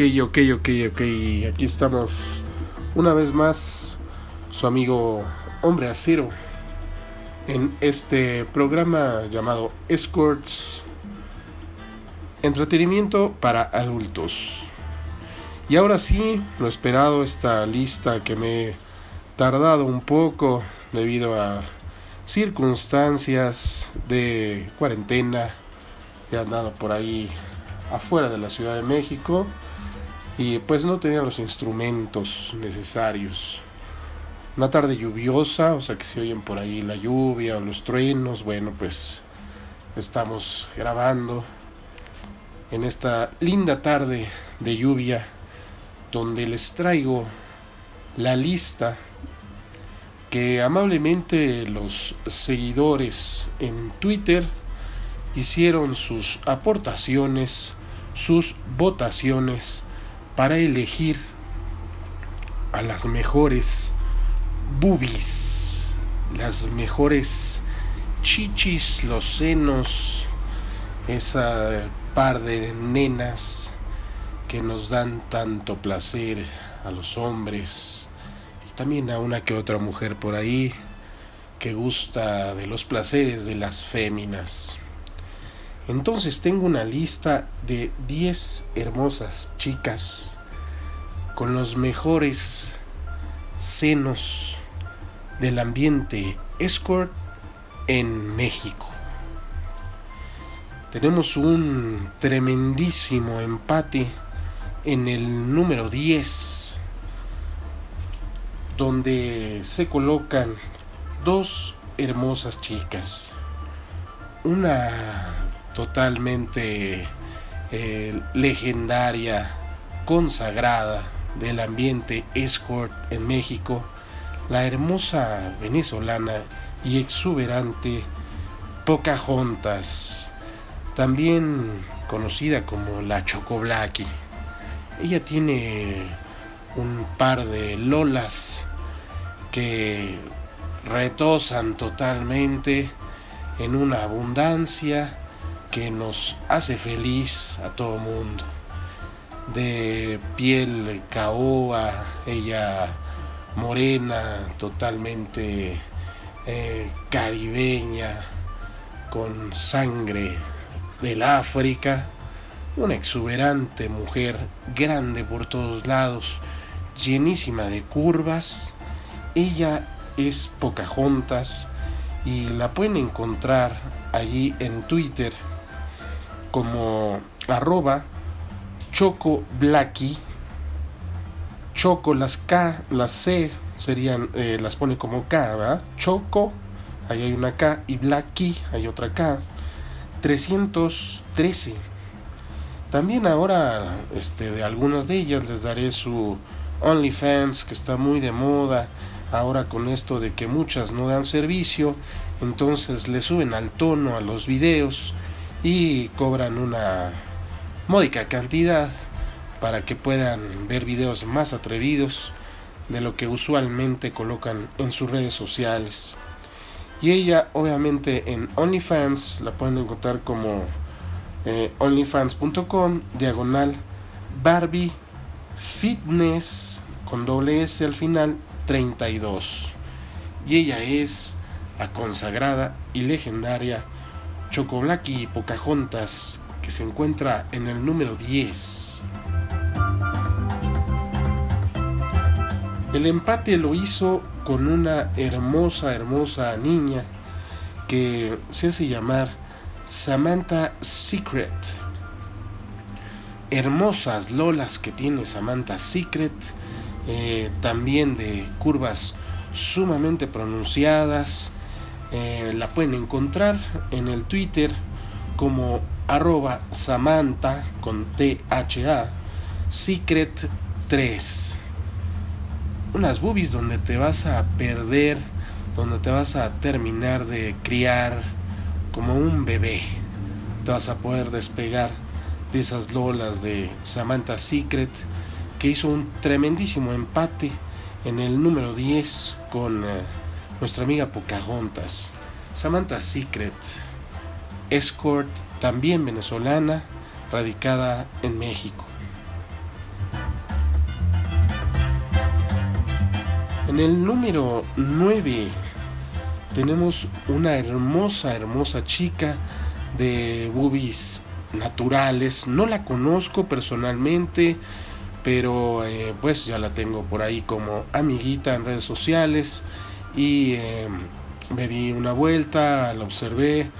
ok, ok, ok. Aquí estamos una vez más, su amigo Hombre Acero, en este programa llamado Escorts, entretenimiento para adultos. Y ahora sí, lo esperado, esta lista que me he tardado un poco debido a circunstancias de cuarentena. He andado por ahí afuera de la Ciudad de México y pues no tenía los instrumentos necesarios. Una tarde lluviosa, o sea que se oyen por ahí la lluvia o los truenos, bueno pues estamos grabando en esta linda tarde de lluvia donde les traigo la lista que amablemente los seguidores en Twitter hicieron sus aportaciones, sus votaciones para elegir a las mejores boobies, las mejores chichis, los senos, esa par de nenas que nos dan tanto placer a los hombres y también a una que otra mujer por ahí que gusta de los placeres de las féminas. Entonces tengo una lista de 10 hermosas chicas con los mejores senos del ambiente escort en México. Tenemos un tremendísimo empate en el número 10, donde se colocan dos hermosas chicas. Una totalmente eh, legendaria, consagrada del ambiente escort en México, la hermosa venezolana y exuberante Pocahontas, también conocida como la Chocoblaqui. Ella tiene un par de lolas que retosan totalmente en una abundancia que nos hace feliz a todo mundo. De piel caoba, ella morena, totalmente eh, caribeña, con sangre del África, una exuberante mujer, grande por todos lados, llenísima de curvas. Ella es Pocahontas y la pueden encontrar allí en Twitter como arroba choco blacky choco las K las C serían eh, las pone como K ¿verdad? choco ahí hay una K y blacky hay otra K. 313 también ahora este de algunas de ellas les daré su OnlyFans que está muy de moda. Ahora con esto de que muchas no dan servicio entonces le suben al tono a los videos y cobran una módica cantidad para que puedan ver videos más atrevidos de lo que usualmente colocan en sus redes sociales. Y ella obviamente en OnlyFans la pueden encontrar como eh, onlyfans.com diagonal Barbie Fitness con doble S al final 32. Y ella es la consagrada y legendaria Chocoblaqui Pocahontas, que se encuentra en el número 10. El empate lo hizo con una hermosa, hermosa niña que se hace llamar Samantha Secret. Hermosas lolas que tiene Samantha Secret, eh, también de curvas sumamente pronunciadas, eh, la pueden encontrar en el Twitter como arroba Samantha con THA Secret 3. Unas boobies donde te vas a perder, donde te vas a terminar de criar como un bebé. Te vas a poder despegar de esas lolas de Samantha Secret que hizo un tremendísimo empate en el número 10 con... Eh, nuestra amiga Pocahontas, Samantha Secret, escort también venezolana, radicada en México. En el número 9 tenemos una hermosa, hermosa chica de boobies naturales. No la conozco personalmente, pero eh, pues ya la tengo por ahí como amiguita en redes sociales y eh, me di una vuelta, la observé,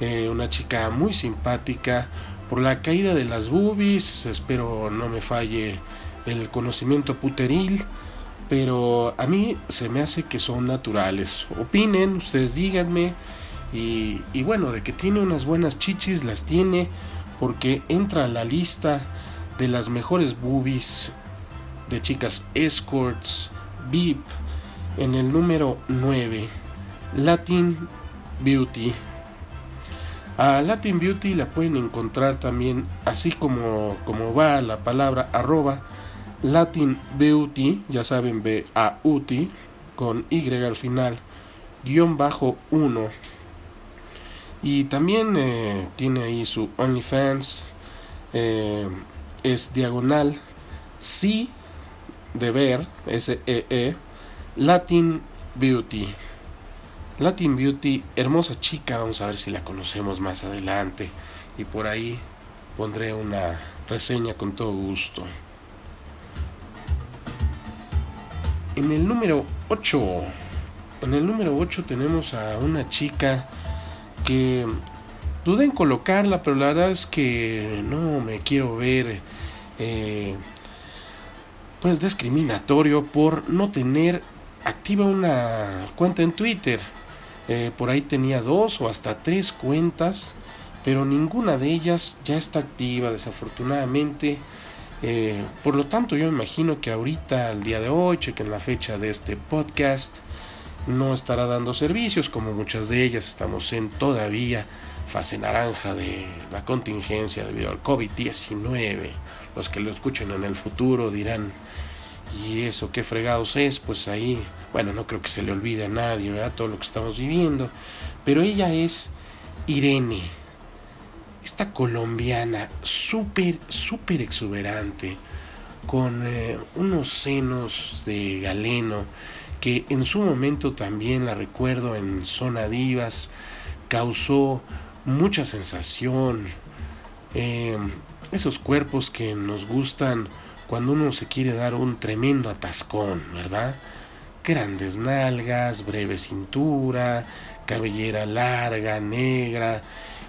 eh, una chica muy simpática. Por la caída de las boobies, espero no me falle el conocimiento puteril, pero a mí se me hace que son naturales. Opinen, ustedes díganme. Y, y bueno, de que tiene unas buenas chichis, las tiene, porque entra a la lista de las mejores boobies de chicas escorts, VIP, en el número 9, Latin Beauty. A Latin Beauty la pueden encontrar también, así como, como va la palabra arroba, Latin Beauty, ya saben, B-A-U-T, con Y al final, guion bajo 1. Y también eh, tiene ahí su OnlyFans, eh, es diagonal, sí, de ver, S-E-E, -E, Latin Beauty. Latin Beauty, hermosa chica, vamos a ver si la conocemos más adelante. Y por ahí pondré una reseña con todo gusto. En el número 8, en el número 8 tenemos a una chica que dudé en colocarla, pero la verdad es que no me quiero ver eh, pues discriminatorio por no tener activa una cuenta en Twitter. Eh, por ahí tenía dos o hasta tres cuentas, pero ninguna de ellas ya está activa, desafortunadamente. Eh, por lo tanto, yo me imagino que ahorita, al día de hoy, chequen la fecha de este podcast, no estará dando servicios, como muchas de ellas. Estamos en todavía fase naranja de la contingencia debido al COVID-19. Los que lo escuchen en el futuro dirán, ¿y eso qué fregados es? Pues ahí bueno, no creo que se le olvide a nadie, ¿verdad? Todo lo que estamos viviendo. Pero ella es Irene, esta colombiana súper, súper exuberante, con eh, unos senos de galeno, que en su momento también la recuerdo en Zona Divas, causó mucha sensación. Eh, esos cuerpos que nos gustan cuando uno se quiere dar un tremendo atascón, ¿verdad? Grandes nalgas, breve cintura, cabellera larga, negra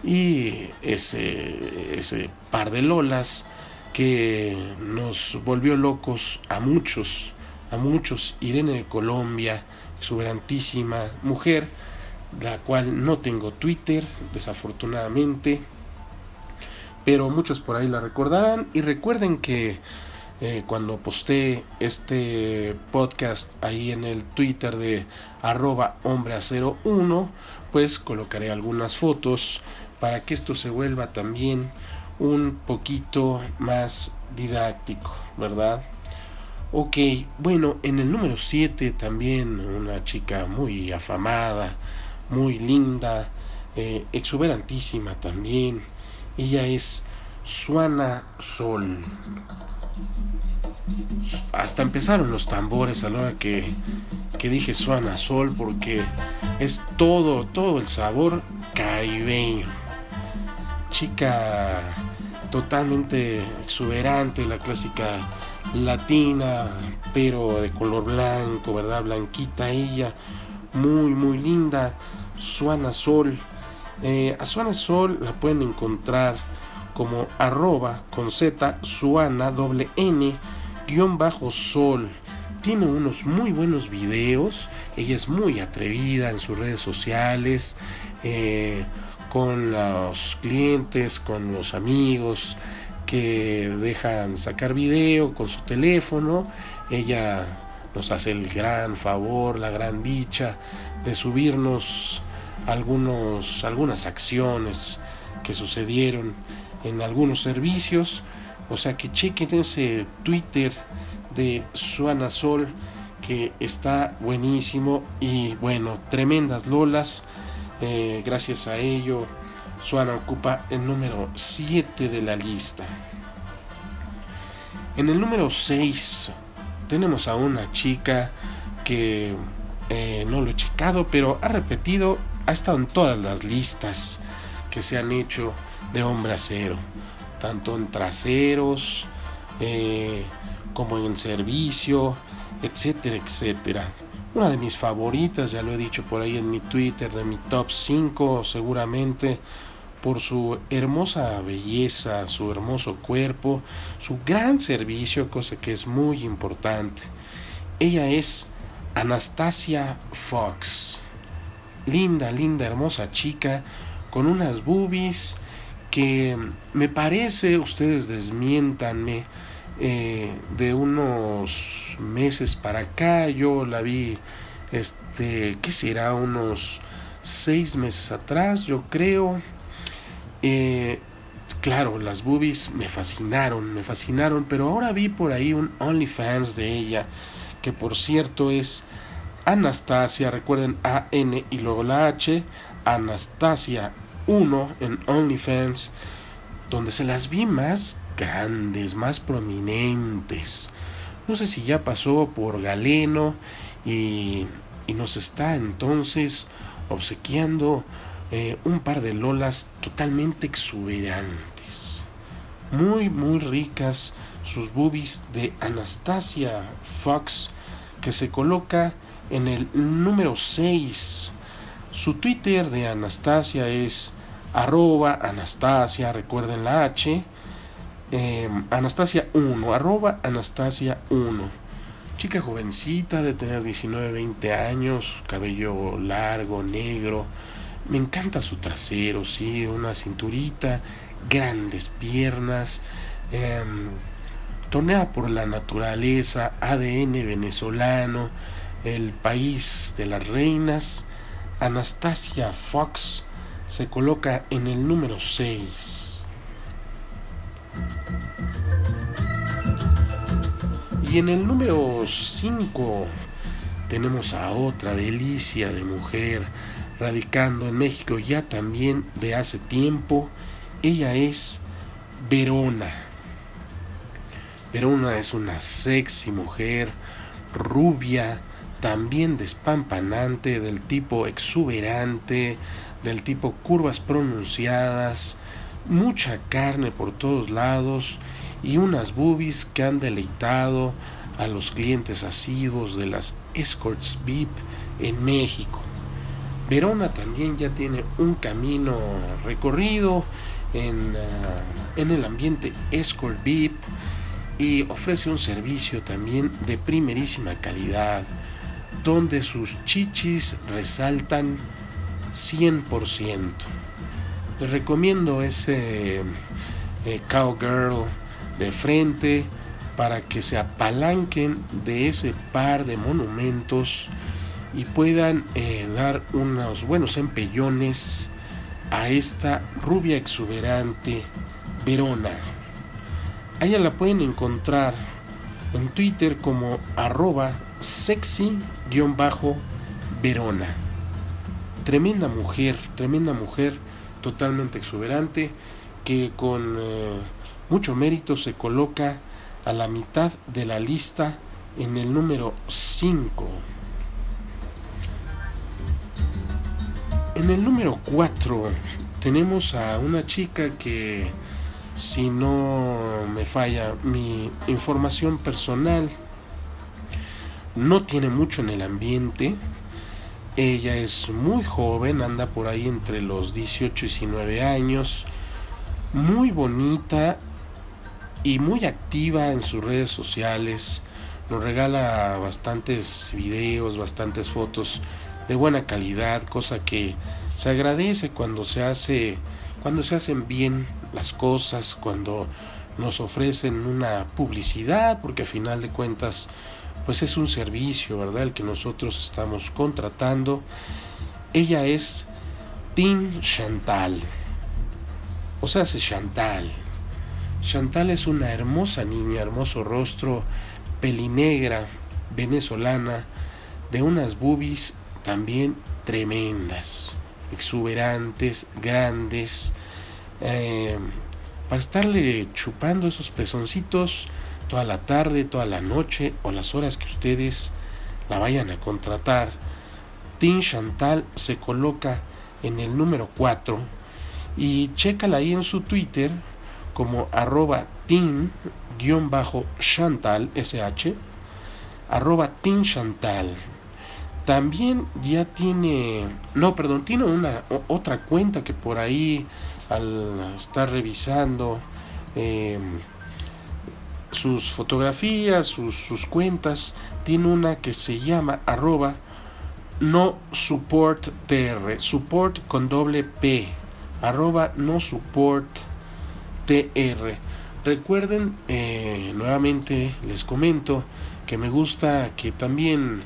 y ese, ese par de lolas que nos volvió locos a muchos, a muchos. Irene de Colombia, exuberantísima mujer, la cual no tengo Twitter, desafortunadamente, pero muchos por ahí la recordarán y recuerden que eh, cuando posté este podcast ahí en el Twitter de arroba hombre a 01, pues colocaré algunas fotos para que esto se vuelva también un poquito más didáctico, ¿verdad? Ok, bueno, en el número 7 también una chica muy afamada, muy linda, eh, exuberantísima también. Ella es Suana Sol hasta empezaron los tambores a la hora que, que dije suena sol porque es todo, todo el sabor caribeño. Chica totalmente exuberante, la clásica latina, pero de color blanco, ¿verdad? Blanquita ella, muy, muy linda. Suana Sol. Eh, a Suana Sol la pueden encontrar como arroba con Z, Suana, doble N guion bajo sol. Tiene unos muy buenos videos. Ella es muy atrevida en sus redes sociales. Eh, con los clientes, con los amigos que dejan sacar video con su teléfono. Ella nos hace el gran favor, la gran dicha de subirnos algunos, algunas acciones que sucedieron en algunos servicios o sea que chequen ese Twitter de Suana Sol que está buenísimo y bueno, tremendas lolas. Eh, gracias a ello, Suana ocupa el número 7 de la lista. En el número 6 tenemos a una chica que eh, no lo he checado, pero ha repetido, ha estado en todas las listas que se han hecho de hombre acero, tanto en traseros eh, como en servicio, etcétera, etcétera. Una de mis favoritas, ya lo he dicho por ahí en mi Twitter, de mi top 5 seguramente, por su hermosa belleza, su hermoso cuerpo, su gran servicio, cosa que es muy importante. Ella es Anastasia Fox. Linda, linda, hermosa chica, con unas boobies que me parece, ustedes desmientanme, eh, de unos meses para acá, yo la vi, este, ¿qué será? Unos seis meses atrás, yo creo. Eh, claro, las boobies me fascinaron, me fascinaron, pero ahora vi por ahí un OnlyFans de ella que por cierto es Anastasia, recuerden A-N y luego la H, Anastasia 1 en OnlyFans, donde se las vi más grandes, más prominentes. No sé si ya pasó por Galeno y, y nos está entonces obsequiando eh, un par de lolas totalmente exuberantes. Muy, muy ricas sus boobies de Anastasia Fox, que se coloca en el número 6. Su Twitter de Anastasia es arroba Anastasia, recuerden la H, em, Anastasia 1, arroba Anastasia 1. Chica jovencita de tener 19, 20 años, cabello largo, negro. Me encanta su trasero, sí, una cinturita, grandes piernas. Eh, Tornea por la naturaleza, ADN venezolano, el país de las reinas, Anastasia Fox se coloca en el número 6. Y en el número 5 tenemos a otra delicia de mujer radicando en México ya también de hace tiempo. Ella es Verona. Verona es una sexy mujer, rubia, también despampanante, del tipo exuberante, del tipo curvas pronunciadas, mucha carne por todos lados y unas boobies que han deleitado a los clientes asiduos de las escorts VIP en México. Verona también ya tiene un camino recorrido en, ah, en el ambiente escort VIP y ofrece un servicio también de primerísima calidad, donde sus chichis resaltan 100%. Les recomiendo ese eh, cowgirl de frente para que se apalanquen de ese par de monumentos y puedan eh, dar unos buenos empellones a esta rubia exuberante Verona. A ella la pueden encontrar en Twitter como arroba sexy-verona. Tremenda mujer, tremenda mujer, totalmente exuberante, que con eh, mucho mérito se coloca a la mitad de la lista en el número 5. En el número 4 tenemos a una chica que si no me falla mi información personal, no tiene mucho en el ambiente. Ella es muy joven, anda por ahí entre los 18 y 19 años, muy bonita y muy activa en sus redes sociales. Nos regala bastantes videos, bastantes fotos de buena calidad, cosa que se agradece cuando se hace cuando se hacen bien las cosas, cuando nos ofrecen una publicidad, porque a final de cuentas, pues es un servicio, ¿verdad? El que nosotros estamos contratando. Ella es Tin Chantal. O sea, es Chantal. Chantal es una hermosa niña, hermoso rostro, pelinegra, venezolana, de unas boobies también tremendas, exuberantes, grandes, eh, para estarle chupando esos pezoncitos toda la tarde, toda la noche o las horas que ustedes la vayan a contratar. Tin Chantal se coloca en el número 4 y chécala ahí en su Twitter como arroba tin-chantal sh arroba tin chantal también ya tiene no perdón tiene una otra cuenta que por ahí al estar revisando em, sus fotografías sus, sus cuentas tiene una que se llama arroba no support tr support con doble p arroba no support tr. Recuerden eh, nuevamente les comento que me gusta que también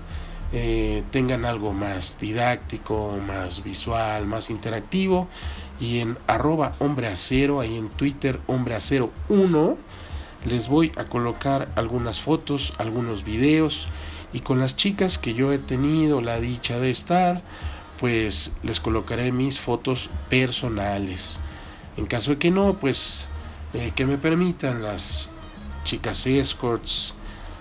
eh, tengan algo más didáctico más visual más interactivo y en arroba hombre acero ahí en twitter hombre acero 1 les voy a colocar algunas fotos algunos videos y con las chicas que yo he tenido la dicha de estar, pues les colocaré mis fotos personales. En caso de que no, pues eh, que me permitan las chicas escorts,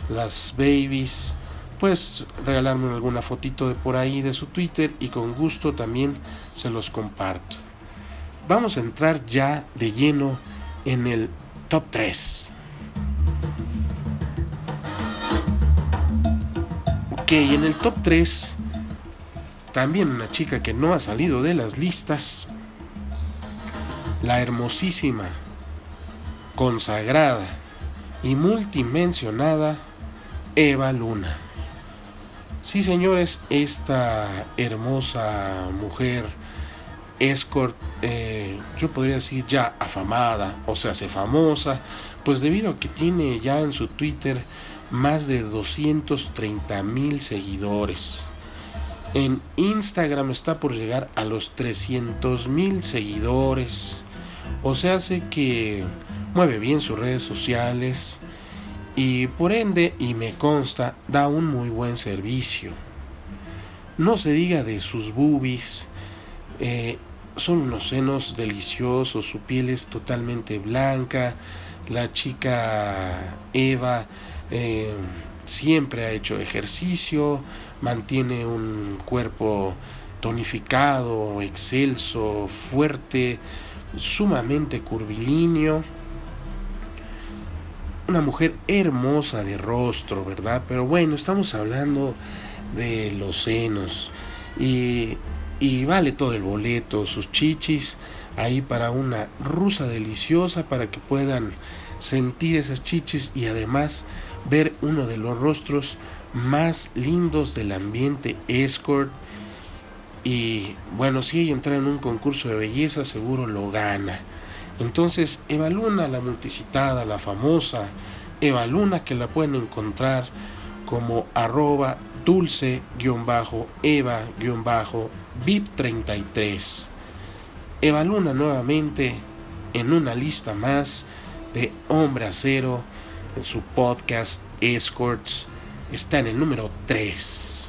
las babies, pues regalarme alguna fotito de por ahí de su Twitter y con gusto también se los comparto. Vamos a entrar ya de lleno en el top 3. Y en el top 3, también una chica que no ha salido de las listas, la hermosísima, consagrada y multimensionada Eva Luna. Sí, señores, esta hermosa mujer escort, eh, yo podría decir ya afamada, o sea, se famosa, pues debido a que tiene ya en su Twitter más de 230 mil seguidores. En Instagram está por llegar a los 300 mil seguidores. O sea, hace que mueve bien sus redes sociales y por ende, y me consta, da un muy buen servicio. No se diga de sus boobies, eh, son unos senos deliciosos, su piel es totalmente blanca, la chica Eva eh, siempre ha hecho ejercicio, mantiene un cuerpo tonificado, excelso, fuerte, sumamente curvilíneo. Una mujer hermosa de rostro, ¿verdad? Pero bueno, estamos hablando de los senos. Y, y vale todo el boleto, sus chichis, ahí para una rusa deliciosa, para que puedan sentir esas chichis y además ver uno de los rostros más lindos del ambiente escort. Y bueno, si ella entra en un concurso de belleza, seguro lo gana. Entonces, Eva Luna, la multicitada, la famosa Eva Luna, que la pueden encontrar como arroba dulce-eva-vip33. Eva Luna nuevamente en una lista más de Hombre Acero en su podcast Escorts está en el número 3.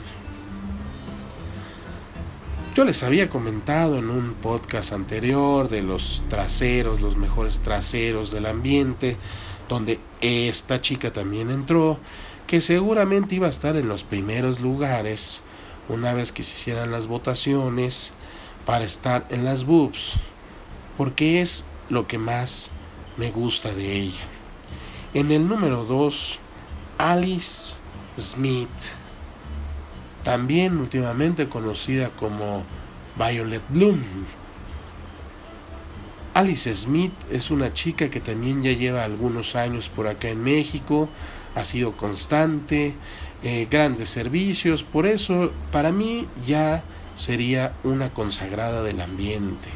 Yo les había comentado en un podcast anterior de los traseros, los mejores traseros del ambiente, donde esta chica también entró, que seguramente iba a estar en los primeros lugares una vez que se hicieran las votaciones para estar en las boobs, porque es lo que más me gusta de ella. En el número 2, Alice Smith, también últimamente conocida como Violet Bloom. Alice Smith es una chica que también ya lleva algunos años por acá en México, ha sido constante, eh, grandes servicios, por eso para mí ya sería una consagrada del ambiente.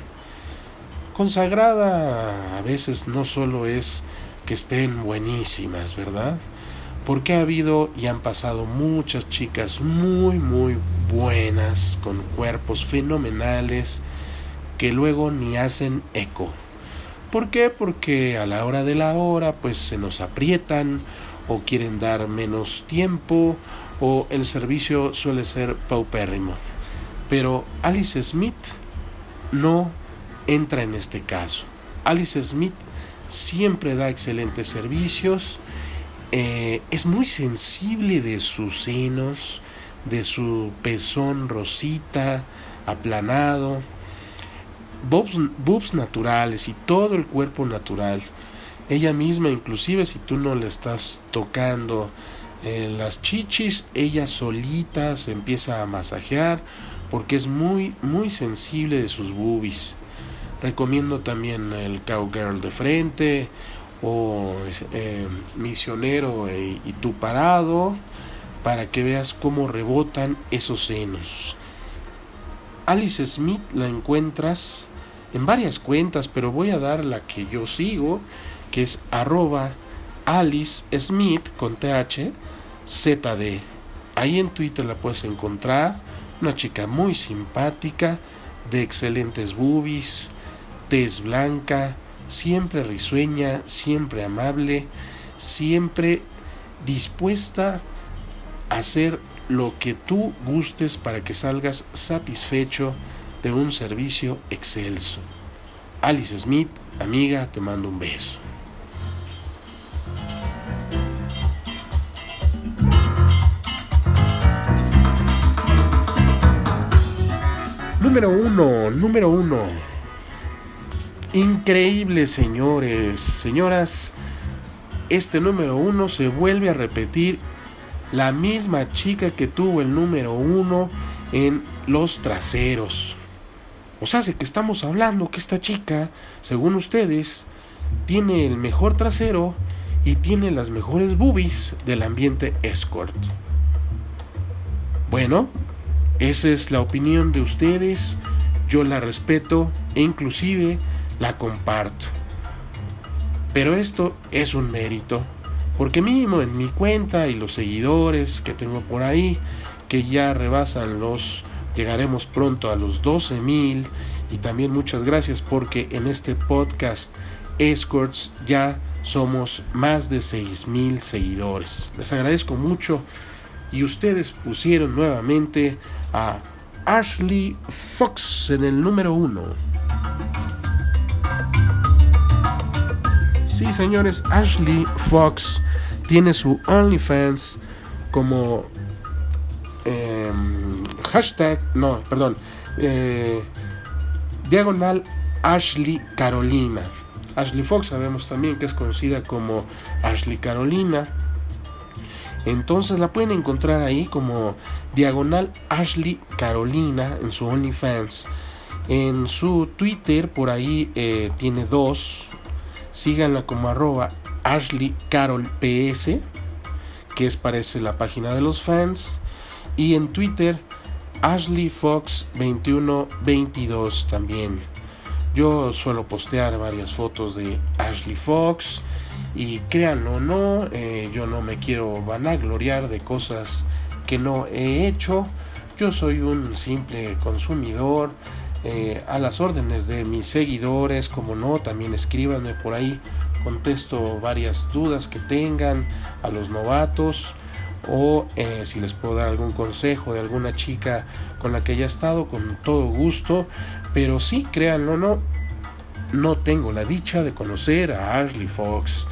Consagrada a veces no solo es que estén buenísimas, ¿verdad? Porque ha habido y han pasado muchas chicas muy, muy buenas, con cuerpos fenomenales, que luego ni hacen eco. ¿Por qué? Porque a la hora de la hora, pues se nos aprietan o quieren dar menos tiempo o el servicio suele ser paupérrimo. Pero Alice Smith no entra en este caso. Alice Smith siempre da excelentes servicios, eh, es muy sensible de sus senos, de su pezón rosita, aplanado, boobs, naturales y todo el cuerpo natural. Ella misma, inclusive si tú no le estás tocando en las chichis, ella solita se empieza a masajear porque es muy, muy sensible de sus boobies. Recomiendo también el Cowgirl de frente o eh, Misionero y, y tu parado para que veas cómo rebotan esos senos. Alice Smith la encuentras en varias cuentas, pero voy a dar la que yo sigo, que es arroba Alice Smith con TH. Ahí en Twitter la puedes encontrar. Una chica muy simpática, de excelentes boobies, tez blanca, siempre risueña, siempre amable, siempre dispuesta a hacer lo que tú gustes para que salgas satisfecho de un servicio excelso. Alice Smith, amiga, te mando un beso. Número uno, número uno. Increíble, señores, señoras. Este número uno se vuelve a repetir la misma chica que tuvo el número uno en los traseros. O sea, que estamos hablando que esta chica, según ustedes, tiene el mejor trasero y tiene las mejores boobies del ambiente escort. Bueno, esa es la opinión de ustedes, yo la respeto e inclusive la comparto. Pero esto es un mérito, porque mínimo en mi cuenta y los seguidores que tengo por ahí, que ya rebasan los Llegaremos pronto a los 12 mil y también muchas gracias porque en este podcast Escorts ya somos más de 6 mil seguidores. Les agradezco mucho y ustedes pusieron nuevamente a Ashley Fox en el número uno. Sí, señores, Ashley Fox tiene su OnlyFans como em, hashtag, no, perdón, eh, diagonal Ashley Carolina. Ashley Fox sabemos también que es conocida como Ashley Carolina. Entonces la pueden encontrar ahí como diagonal Ashley Carolina en su OnlyFans. En su Twitter por ahí eh, tiene dos. Síganla como arroba Ashley Carol PS, que es parece la página de los fans. Y en Twitter Ashley Fox 2122 también. Yo suelo postear varias fotos de Ashley Fox y créanlo o no, eh, yo no me quiero vanagloriar de cosas que no he hecho. Yo soy un simple consumidor eh, a las órdenes de mis seguidores, como no, también escríbanme por ahí, contesto varias dudas que tengan a los novatos o eh, si les puedo dar algún consejo de alguna chica con la que haya estado, con todo gusto. Pero sí, créanlo, no, no tengo la dicha de conocer a Ashley Fox.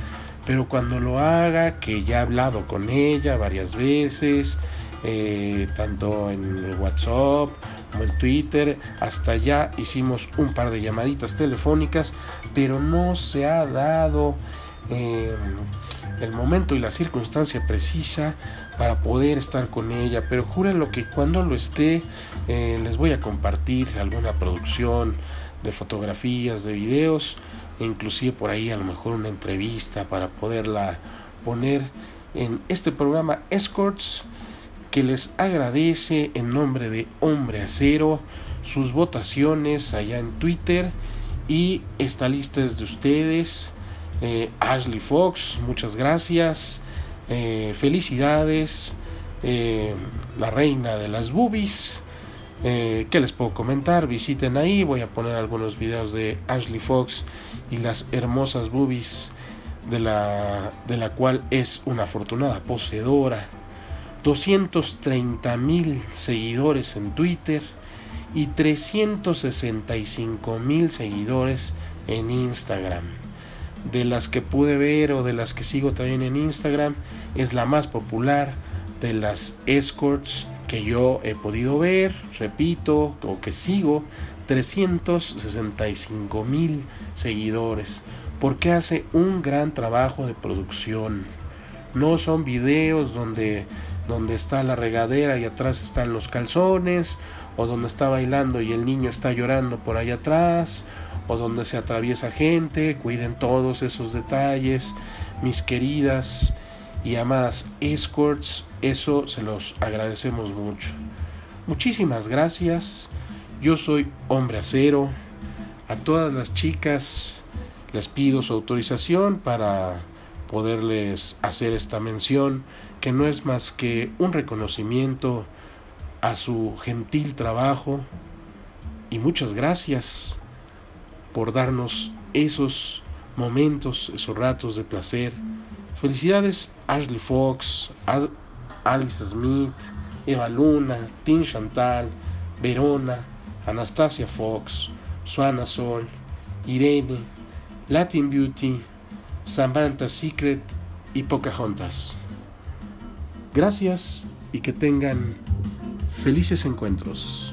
Pero cuando lo haga, que ya he hablado con ella varias veces, eh, tanto en WhatsApp como en Twitter, hasta ya hicimos un par de llamaditas telefónicas, pero no se ha dado eh, el momento y la circunstancia precisa para poder estar con ella, pero júrenlo que cuando lo esté eh, les voy a compartir alguna producción de fotografías, de videos, inclusive por ahí a lo mejor una entrevista para poderla poner en este programa Escorts que les agradece en nombre de Hombre Acero sus votaciones allá en Twitter y esta lista es de ustedes. Eh, Ashley Fox, muchas gracias. Eh, felicidades, eh, la reina de las boobies. ¿Qué les puedo comentar? Visiten ahí, voy a poner algunos videos de Ashley Fox y las hermosas boobies de la, de la cual es una afortunada poseedora. 230 mil seguidores en Twitter y 365 mil seguidores en Instagram de las que pude ver o de las que sigo también en Instagram, es la más popular de las escorts que yo he podido ver, repito, o que sigo, 365 mil seguidores, porque hace un gran trabajo de producción. No son videos donde, donde está la regadera y atrás están los calzones, o donde está bailando y el niño está llorando por allá atrás, o donde se atraviesa gente, cuiden todos esos detalles, mis queridas y amadas escorts, eso se los agradecemos mucho. Muchísimas gracias. Yo soy hombre acero. A todas las chicas les pido su autorización para poderles hacer esta mención, que no es más que un reconocimiento a su gentil trabajo y muchas gracias por darnos esos momentos, esos ratos de placer. Felicidades Ashley Fox, Alice Smith, Eva Luna, Tim Chantal, Verona, Anastasia Fox, Suana Sol, Irene, Latin Beauty, Samantha Secret y Pocahontas. Gracias y que tengan felices encuentros.